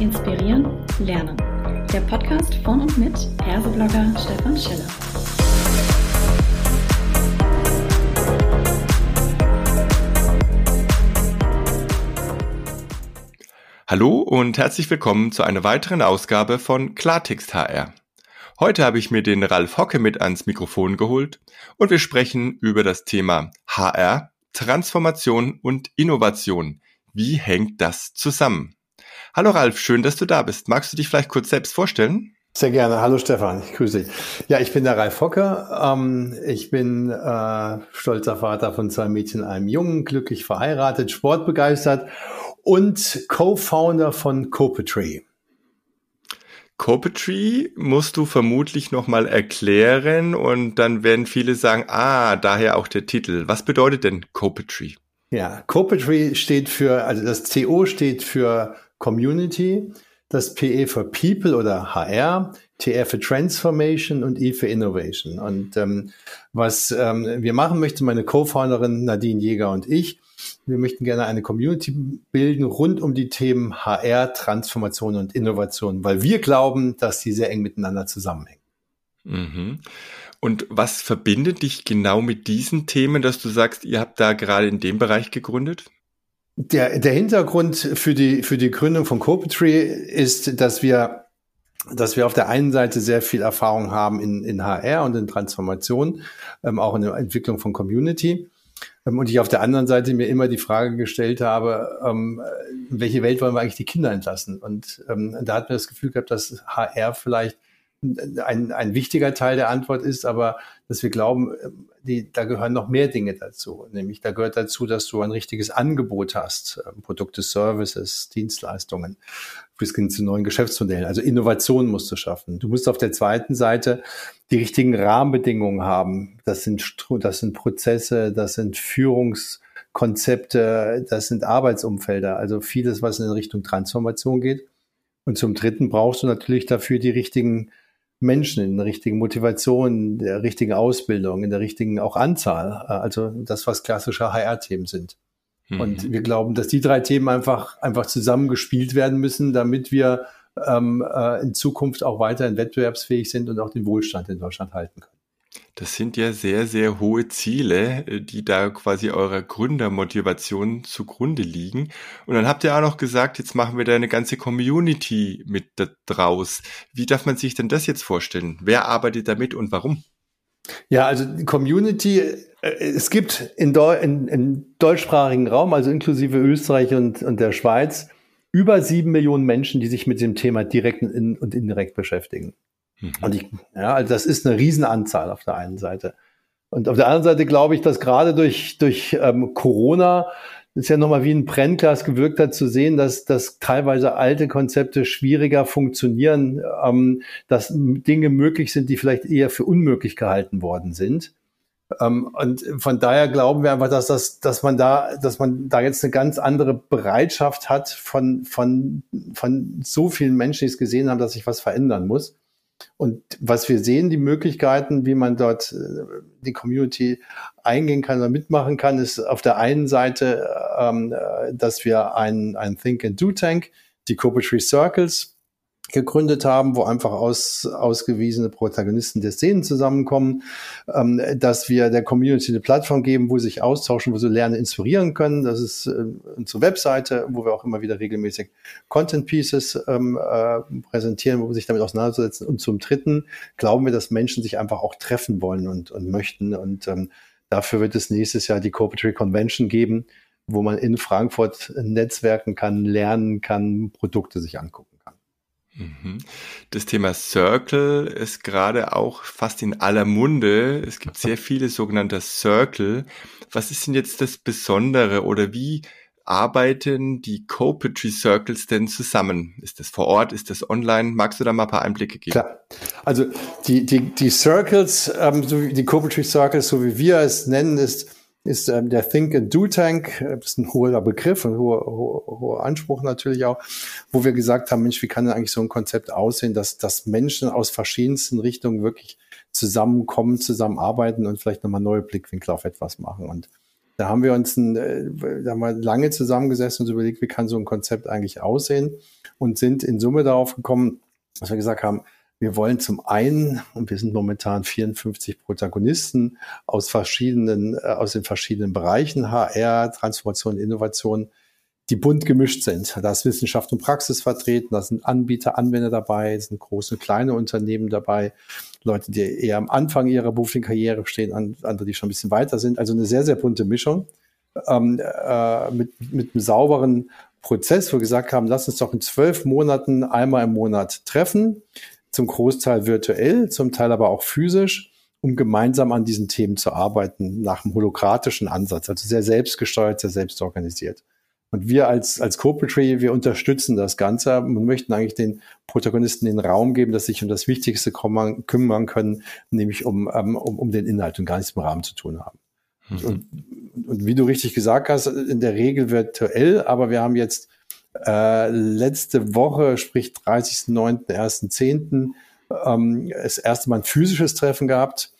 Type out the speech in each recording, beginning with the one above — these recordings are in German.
Inspirieren, Lernen. Der Podcast von und mit Herseblogger Stefan Schiller. Hallo und herzlich willkommen zu einer weiteren Ausgabe von Klartext HR. Heute habe ich mir den Ralf Hocke mit ans Mikrofon geholt und wir sprechen über das Thema HR, Transformation und Innovation. Wie hängt das zusammen? Hallo Ralf, schön, dass du da bist. Magst du dich vielleicht kurz selbst vorstellen? Sehr gerne. Hallo Stefan, ich grüße dich. Ja, ich bin der Ralf Hocke. Ähm, ich bin äh, stolzer Vater von zwei Mädchen, einem Jungen, glücklich verheiratet, sportbegeistert und Co-Founder von Copetry. Copetry musst du vermutlich nochmal erklären und dann werden viele sagen, ah, daher auch der Titel. Was bedeutet denn Copetry? Ja, Copetry steht für, also das CO steht für Community, das PE für People oder HR, TR für Transformation und E für Innovation. Und ähm, was ähm, wir machen möchten, meine Co-Founderin Nadine Jäger und ich, wir möchten gerne eine Community bilden rund um die Themen HR, Transformation und Innovation, weil wir glauben, dass die sehr eng miteinander zusammenhängen. Mhm. Und was verbindet dich genau mit diesen Themen, dass du sagst, ihr habt da gerade in dem Bereich gegründet? Der, der Hintergrund für die, für die Gründung von Copetry ist, dass wir, dass wir auf der einen Seite sehr viel Erfahrung haben in, in HR und in Transformation, ähm, auch in der Entwicklung von Community. Ähm, und ich auf der anderen Seite mir immer die Frage gestellt habe, ähm, welche Welt wollen wir eigentlich die Kinder entlassen? Und ähm, da hat mir das Gefühl gehabt, dass HR vielleicht ein, ein wichtiger Teil der Antwort ist, aber dass wir glauben, die, da gehören noch mehr Dinge dazu. Nämlich da gehört dazu, dass du ein richtiges Angebot hast, Produkte, Services, Dienstleistungen bis hin zu neuen Geschäftsmodellen. Also Innovation musst du schaffen. Du musst auf der zweiten Seite die richtigen Rahmenbedingungen haben. Das sind, das sind Prozesse, das sind Führungskonzepte, das sind Arbeitsumfelder. Also vieles, was in Richtung Transformation geht. Und zum Dritten brauchst du natürlich dafür die richtigen Menschen in der richtigen Motivation, in der richtigen Ausbildung, in der richtigen auch Anzahl. Also das, was klassische HR-Themen sind. Und mhm. wir glauben, dass die drei Themen einfach, einfach zusammengespielt werden müssen, damit wir ähm, äh, in Zukunft auch weiterhin wettbewerbsfähig sind und auch den Wohlstand in Deutschland halten können. Das sind ja sehr, sehr hohe Ziele, äh, die da quasi eurer Gründermotivation zugrunde liegen. Und dann habt ihr auch noch gesagt, jetzt machen wir da eine ganze Community mit draus. Wie darf man sich denn das jetzt vorstellen? Wer arbeitet damit und warum? Ja, also Community, äh, es gibt in, Deu in, in deutschsprachigen Raum, also inklusive Österreich und, und der Schweiz, über sieben Millionen Menschen, die sich mit dem Thema direkt und indirekt beschäftigen. Mhm. Und ich, ja, also das ist eine Riesenanzahl auf der einen Seite. Und auf der anderen Seite glaube ich, dass gerade durch, durch ähm, Corona ist ja nochmal wie ein Brennglas gewirkt hat, zu sehen, dass, dass teilweise alte Konzepte schwieriger funktionieren, ähm, dass Dinge möglich sind, die vielleicht eher für unmöglich gehalten worden sind. Ähm, und von daher glauben wir einfach, dass das, dass man da, dass man da jetzt eine ganz andere Bereitschaft hat von, von, von so vielen Menschen, die es gesehen haben, dass sich was verändern muss. Und was wir sehen, die Möglichkeiten, wie man dort äh, die Community eingehen kann oder mitmachen kann, ist auf der einen Seite, ähm, äh, dass wir ein, ein Think and Do Tank, die Copetry Circles, gegründet haben, wo einfach aus, ausgewiesene Protagonisten der Szenen zusammenkommen, ähm, dass wir der Community eine Plattform geben, wo sie sich austauschen, wo sie lernen, inspirieren können. Das ist äh, unsere Webseite, wo wir auch immer wieder regelmäßig Content Pieces ähm, äh, präsentieren, wo wir sich damit auseinandersetzen. Und zum Dritten glauben wir, dass Menschen sich einfach auch treffen wollen und, und möchten. Und ähm, dafür wird es nächstes Jahr die Corporate Convention geben, wo man in Frankfurt netzwerken kann, lernen kann, Produkte sich angucken. Mhm. Das Thema Circle ist gerade auch fast in aller Munde. Es gibt sehr viele sogenannte Circle. Was ist denn jetzt das Besondere oder wie arbeiten die Copetry Circles denn zusammen? Ist das vor Ort? Ist das online? Magst du da mal ein paar Einblicke geben? Klar. Also die, die, die Circles, ähm, so wie die Copetry Circles, so wie wir es nennen, ist ist ähm, der Think and Do Tank, äh, das ist ein hoher Begriff, ein hoher, hoher, hoher Anspruch natürlich auch, wo wir gesagt haben, Mensch, wie kann denn eigentlich so ein Konzept aussehen, dass, dass Menschen aus verschiedensten Richtungen wirklich zusammenkommen, zusammenarbeiten und vielleicht nochmal neue Blickwinkel auf etwas machen. Und Da haben wir uns ein, äh, da haben wir lange zusammengesessen und uns überlegt, wie kann so ein Konzept eigentlich aussehen und sind in Summe darauf gekommen, dass wir gesagt haben, wir wollen zum einen, und wir sind momentan 54 Protagonisten aus verschiedenen, äh, aus den verschiedenen Bereichen, HR, Transformation, Innovation, die bunt gemischt sind. Da ist Wissenschaft und Praxis vertreten, da sind Anbieter, Anwender dabei, sind große und kleine Unternehmen dabei, Leute, die eher am Anfang ihrer beruflichen Karriere stehen, andere, die schon ein bisschen weiter sind. Also eine sehr, sehr bunte Mischung ähm, äh, mit, mit einem sauberen Prozess, wo wir gesagt haben, lass uns doch in zwölf Monaten einmal im Monat treffen, zum Großteil virtuell, zum Teil aber auch physisch, um gemeinsam an diesen Themen zu arbeiten, nach einem holokratischen Ansatz, also sehr selbstgesteuert, sehr selbstorganisiert. Und wir als, als Corporate Tree, wir unterstützen das Ganze und möchten eigentlich den Protagonisten den Raum geben, dass sie sich um das Wichtigste kümmern, kümmern können, nämlich um, um, um den Inhalt und gar nichts im Rahmen zu tun haben. Mhm. Und, und wie du richtig gesagt hast, in der Regel virtuell, aber wir haben jetzt äh, letzte Woche, sprich 30.09., 1.10., ähm, das erste Mal ein physisches Treffen gehabt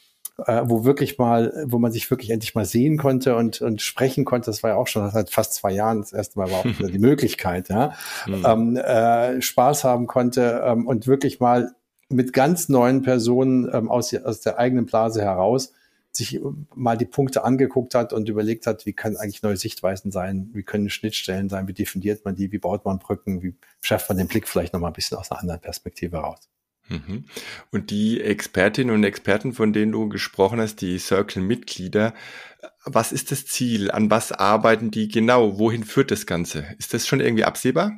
äh, wo wirklich mal, wo man sich wirklich endlich mal sehen konnte und, und sprechen konnte. Das war ja auch schon seit fast zwei Jahren das erste Mal war auch die Möglichkeit, ja, mhm. ähm, äh, Spaß haben konnte ähm, und wirklich mal mit ganz neuen Personen ähm, aus, aus der eigenen Blase heraus sich mal die Punkte angeguckt hat und überlegt hat, wie können eigentlich neue Sichtweisen sein, wie können Schnittstellen sein, wie definiert man die, wie baut man Brücken, wie schafft man den Blick vielleicht nochmal ein bisschen aus einer anderen Perspektive raus. Mhm. Und die Expertinnen und Experten, von denen du gesprochen hast, die Circle-Mitglieder, was ist das Ziel? An was arbeiten die genau? Wohin führt das Ganze? Ist das schon irgendwie absehbar?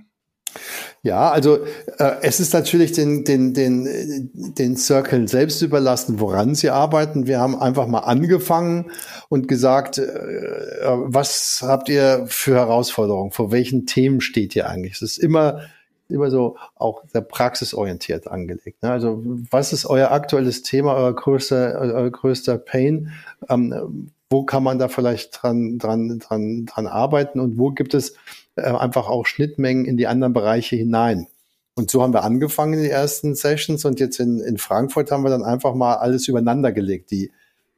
Ja, also äh, es ist natürlich den, den, den, den Circle selbst überlassen, woran sie arbeiten. Wir haben einfach mal angefangen und gesagt, äh, was habt ihr für Herausforderungen? Vor welchen Themen steht ihr eigentlich? Es ist immer immer so auch sehr praxisorientiert angelegt. Ne? Also was ist euer aktuelles Thema, euer größter, euer größter Pain? Ähm, wo kann man da vielleicht dran, dran, dran, dran arbeiten und wo gibt es äh, einfach auch Schnittmengen in die anderen Bereiche hinein? Und so haben wir angefangen in den ersten Sessions und jetzt in, in Frankfurt haben wir dann einfach mal alles übereinander gelegt. Die,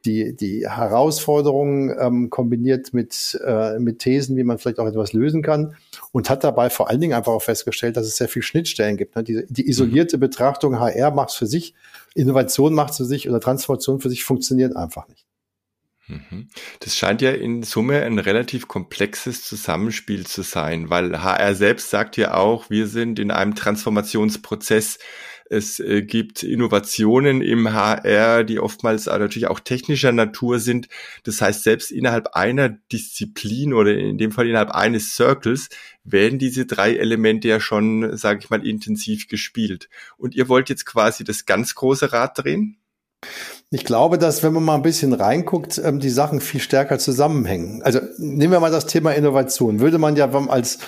die, die Herausforderungen ähm, kombiniert mit, äh, mit Thesen, wie man vielleicht auch etwas lösen kann und hat dabei vor allen Dingen einfach auch festgestellt, dass es sehr viel Schnittstellen gibt. Ne? Die, die isolierte Betrachtung, HR macht es für sich, Innovation macht es für sich oder Transformation für sich funktioniert einfach nicht. Mhm. Das scheint ja in Summe ein relativ komplexes Zusammenspiel zu sein, weil HR selbst sagt ja auch, wir sind in einem Transformationsprozess es äh, gibt Innovationen im HR, die oftmals natürlich auch technischer Natur sind. Das heißt, selbst innerhalb einer Disziplin oder in dem Fall innerhalb eines Circles werden diese drei Elemente ja schon, sage ich mal, intensiv gespielt. Und ihr wollt jetzt quasi das ganz große Rad drehen? Ich glaube, dass wenn man mal ein bisschen reinguckt, ähm, die Sachen viel stärker zusammenhängen. Also nehmen wir mal das Thema Innovation. Würde man ja als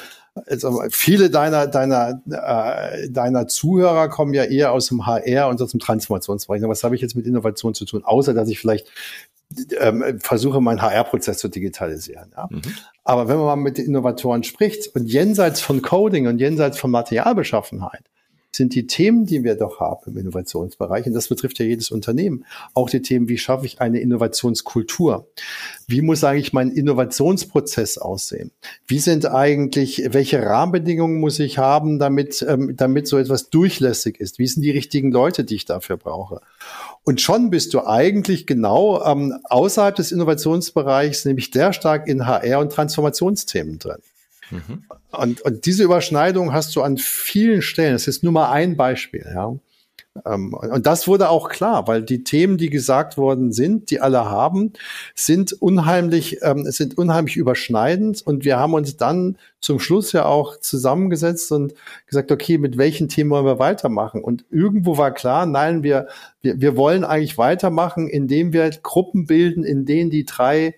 also viele deiner, deiner, äh, deiner Zuhörer kommen ja eher aus dem HR und aus dem Transformationsbereich. Was habe ich jetzt mit Innovation zu tun? Außer, dass ich vielleicht ähm, versuche, meinen HR-Prozess zu digitalisieren. Ja? Mhm. Aber wenn man mal mit den Innovatoren spricht und jenseits von Coding und jenseits von Materialbeschaffenheit, sind die Themen, die wir doch haben im Innovationsbereich, und das betrifft ja jedes Unternehmen, auch die Themen, wie schaffe ich eine Innovationskultur? Wie muss eigentlich mein Innovationsprozess aussehen? Wie sind eigentlich, welche Rahmenbedingungen muss ich haben, damit, ähm, damit so etwas durchlässig ist? Wie sind die richtigen Leute, die ich dafür brauche? Und schon bist du eigentlich genau ähm, außerhalb des Innovationsbereichs, nämlich sehr stark in HR und Transformationsthemen drin. Mhm. Und, und diese Überschneidung hast du an vielen Stellen. Das ist nur mal ein Beispiel, ja. Ähm, und das wurde auch klar, weil die Themen, die gesagt worden sind, die alle haben, sind unheimlich, ähm, sind unheimlich überschneidend. Und wir haben uns dann zum Schluss ja auch zusammengesetzt und gesagt, okay, mit welchen Themen wollen wir weitermachen? Und irgendwo war klar, nein, wir, wir, wir wollen eigentlich weitermachen, indem wir Gruppen bilden, in denen die drei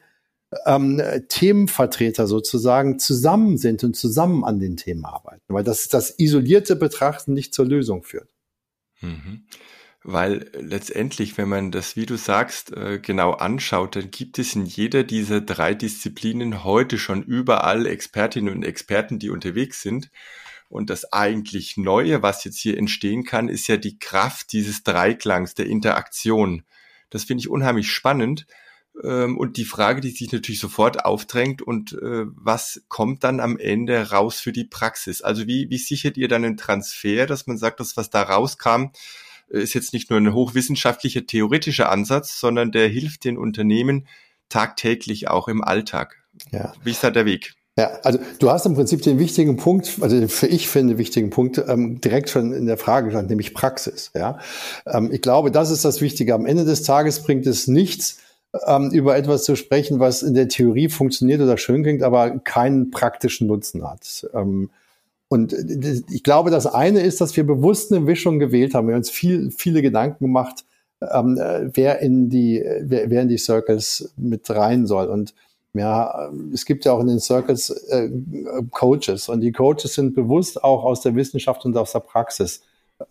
ähm, Themenvertreter sozusagen zusammen sind und zusammen an den Themen arbeiten, weil das das isolierte Betrachten nicht zur Lösung führt. Mhm. Weil letztendlich, wenn man das, wie du sagst, äh, genau anschaut, dann gibt es in jeder dieser drei Disziplinen heute schon überall Expertinnen und Experten, die unterwegs sind. Und das eigentlich Neue, was jetzt hier entstehen kann, ist ja die Kraft dieses Dreiklangs, der Interaktion. Das finde ich unheimlich spannend, und die Frage, die sich natürlich sofort aufdrängt, und äh, was kommt dann am Ende raus für die Praxis? Also wie, wie sichert ihr dann einen Transfer, dass man sagt, dass was da rauskam, äh, ist jetzt nicht nur ein hochwissenschaftlicher, theoretischer Ansatz, sondern der hilft den Unternehmen tagtäglich auch im Alltag. Ja. Wie ist da der Weg? Ja, also du hast im Prinzip den wichtigen Punkt, also für ich finde wichtigen Punkt ähm, direkt schon in der Frage genannt, nämlich Praxis. Ja, ähm, ich glaube, das ist das Wichtige. Am Ende des Tages bringt es nichts, ähm, über etwas zu sprechen, was in der Theorie funktioniert oder schön klingt, aber keinen praktischen Nutzen hat. Ähm, und ich glaube, das eine ist, dass wir bewusst eine Mischung gewählt haben. Wir haben uns viel, viele Gedanken gemacht, ähm, äh, wer in die, wer, wer in die Circles mit rein soll. Und ja, es gibt ja auch in den Circles äh, Coaches und die Coaches sind bewusst auch aus der Wissenschaft und aus der Praxis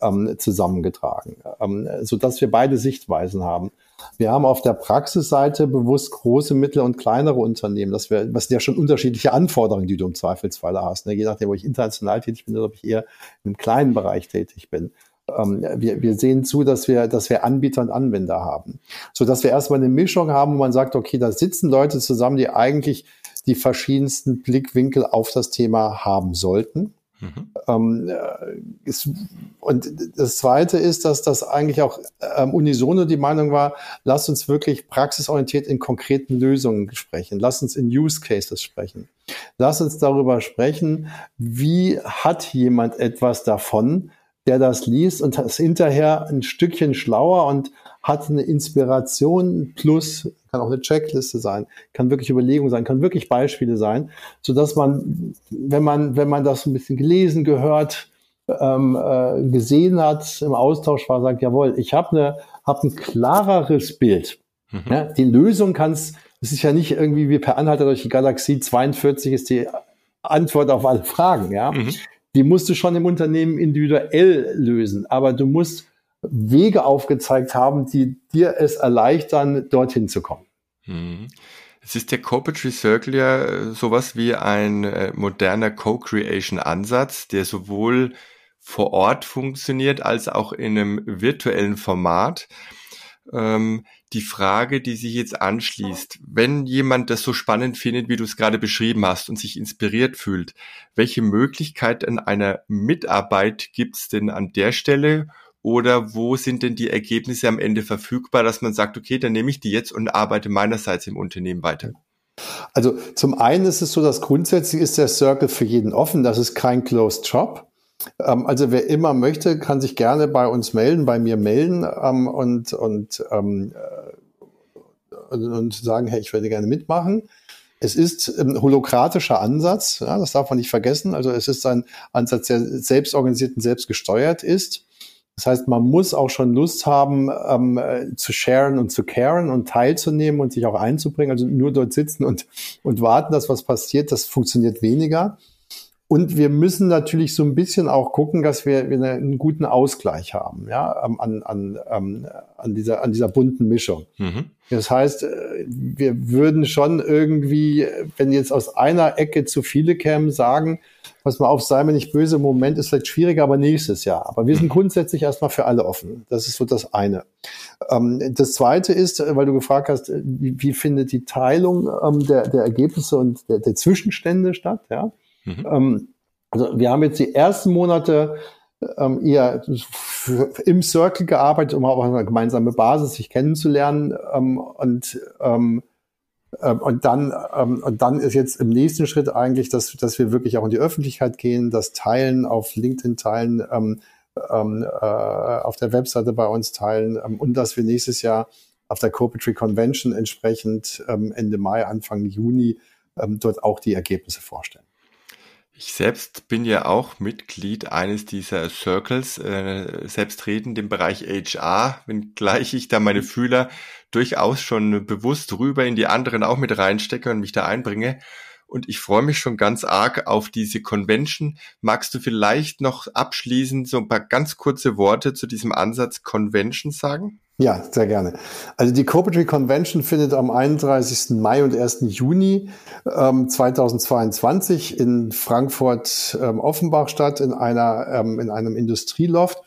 ähm, zusammengetragen, ähm, so wir beide Sichtweisen haben. Wir haben auf der Praxisseite bewusst große, mittlere und kleinere Unternehmen. Das wäre, was sind ja schon unterschiedliche Anforderungen, die du im Zweifelsfall hast. Ne? Je nachdem, wo ich international tätig bin oder ob ich eher im kleinen Bereich tätig bin. Ähm, wir, wir sehen zu, dass wir, dass wir Anbieter und Anwender haben. So dass wir erstmal eine Mischung haben, wo man sagt, okay, da sitzen Leute zusammen, die eigentlich die verschiedensten Blickwinkel auf das Thema haben sollten. Mhm. Ähm, äh, ist, und das Zweite ist, dass das eigentlich auch ähm, unisono die Meinung war, lass uns wirklich praxisorientiert in konkreten Lösungen sprechen, lass uns in Use Cases sprechen, lass uns darüber sprechen, wie hat jemand etwas davon, der das liest und ist hinterher ein Stückchen schlauer und hat eine Inspiration plus, kann auch eine Checkliste sein, kann wirklich Überlegung sein, kann wirklich Beispiele sein, so dass man, wenn man, wenn man das ein bisschen gelesen, gehört, ähm, äh, gesehen hat, im Austausch war, sagt, jawohl, ich habe eine, hab ein klareres Bild. Mhm. Ja, die Lösung kann's, es ist ja nicht irgendwie wie per Anhalter durch die Galaxie 42 ist die Antwort auf alle Fragen, ja. Mhm die musst du schon im Unternehmen individuell lösen. Aber du musst Wege aufgezeigt haben, die dir es erleichtern, dorthin zu kommen. Hm. Es ist der Corporate Circle ja äh, sowas wie ein äh, moderner Co-Creation-Ansatz, der sowohl vor Ort funktioniert als auch in einem virtuellen Format. Ähm, die Frage, die sich jetzt anschließt, wenn jemand das so spannend findet, wie du es gerade beschrieben hast und sich inspiriert fühlt, welche Möglichkeiten einer Mitarbeit gibt es denn an der Stelle oder wo sind denn die Ergebnisse am Ende verfügbar, dass man sagt, okay, dann nehme ich die jetzt und arbeite meinerseits im Unternehmen weiter? Also zum einen ist es so, dass grundsätzlich ist der Circle für jeden offen. Das ist kein Closed Shop. Ähm, also wer immer möchte, kann sich gerne bei uns melden, bei mir melden ähm, und, und, ähm, äh, und sagen, hey, ich würde gerne mitmachen. Es ist ein holokratischer Ansatz, ja, das darf man nicht vergessen. Also es ist ein Ansatz, der selbst organisiert und selbst gesteuert ist. Das heißt, man muss auch schon Lust haben, ähm, zu sharen und zu caren und teilzunehmen und sich auch einzubringen. Also nur dort sitzen und, und warten, dass was passiert, das funktioniert weniger. Und wir müssen natürlich so ein bisschen auch gucken, dass wir, einen guten Ausgleich haben, ja, an, an, an, dieser, an dieser bunten Mischung. Mhm. Das heißt, äh, wir würden schon irgendwie, wenn jetzt aus einer Ecke zu viele kämen, sagen, was mal auf, sei mir nicht böse, im Moment ist vielleicht schwieriger, aber nächstes Jahr. Aber wir sind mhm. grundsätzlich erstmal für alle offen. Das ist so das eine. Ähm, das zweite ist, weil du gefragt hast, wie, wie findet die Teilung ähm, der, der Ergebnisse und der, der Zwischenstände statt, ja? Mhm. Ähm, also wir haben jetzt die ersten Monate ähm, eher im Circle gearbeitet, um auch eine gemeinsame Basis sich kennenzulernen. Ähm, und, ähm, ähm, und, dann, ähm, und dann ist jetzt im nächsten Schritt eigentlich, dass, dass wir wirklich auch in die Öffentlichkeit gehen, das Teilen auf LinkedIn teilen, ähm, ähm, äh, auf der Webseite bei uns teilen ähm, und dass wir nächstes Jahr auf der Corporate Convention entsprechend ähm, Ende Mai, Anfang Juni ähm, dort auch die Ergebnisse vorstellen. Ich selbst bin ja auch Mitglied eines dieser Circles, äh, selbstredend im Bereich HR, wenngleich ich da meine Fühler durchaus schon bewusst rüber in die anderen auch mit reinstecke und mich da einbringe. Und ich freue mich schon ganz arg auf diese Convention. Magst du vielleicht noch abschließend so ein paar ganz kurze Worte zu diesem Ansatz Convention sagen? Ja, sehr gerne. Also die Corporate Convention findet am 31. Mai und 1. Juni ähm, 2022 in Frankfurt ähm, Offenbach statt, in einer ähm, in einem Industrieloft.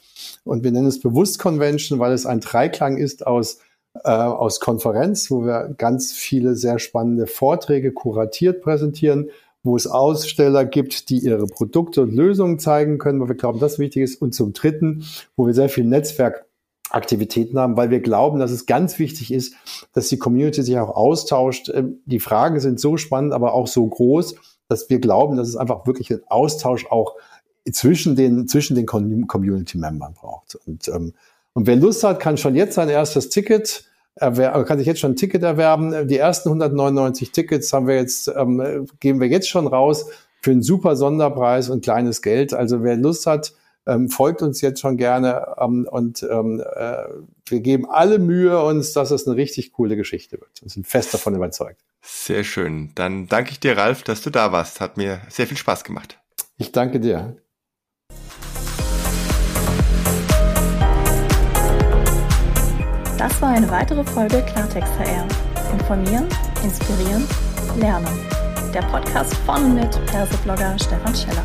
Und wir nennen es bewusst Convention, weil es ein Dreiklang ist aus äh, aus Konferenz, wo wir ganz viele sehr spannende Vorträge kuratiert präsentieren, wo es Aussteller gibt, die ihre Produkte und Lösungen zeigen können, weil wir glauben, das wichtig ist. Und zum Dritten, wo wir sehr viel Netzwerkaktivitäten haben, weil wir glauben, dass es ganz wichtig ist, dass die Community sich auch austauscht. Ähm, die Fragen sind so spannend, aber auch so groß, dass wir glauben, dass es einfach wirklich einen Austausch auch zwischen den, zwischen den Community-Membern braucht. Und, ähm, und wer Lust hat, kann schon jetzt sein erstes Ticket erwer kann sich jetzt schon ein Ticket erwerben. Die ersten 199 Tickets haben wir jetzt, ähm, geben wir jetzt schon raus für einen super Sonderpreis und kleines Geld. Also wer Lust hat, ähm, folgt uns jetzt schon gerne ähm, und ähm, äh, wir geben alle Mühe uns, dass es eine richtig coole Geschichte wird. Wir sind fest davon überzeugt. Sehr schön. Dann danke ich dir, Ralf, dass du da warst. Hat mir sehr viel Spaß gemacht. Ich danke dir. Das war eine weitere Folge Klartext HR. Informieren, inspirieren, lernen. Der Podcast von und mit Perseblogger Stefan Scheller.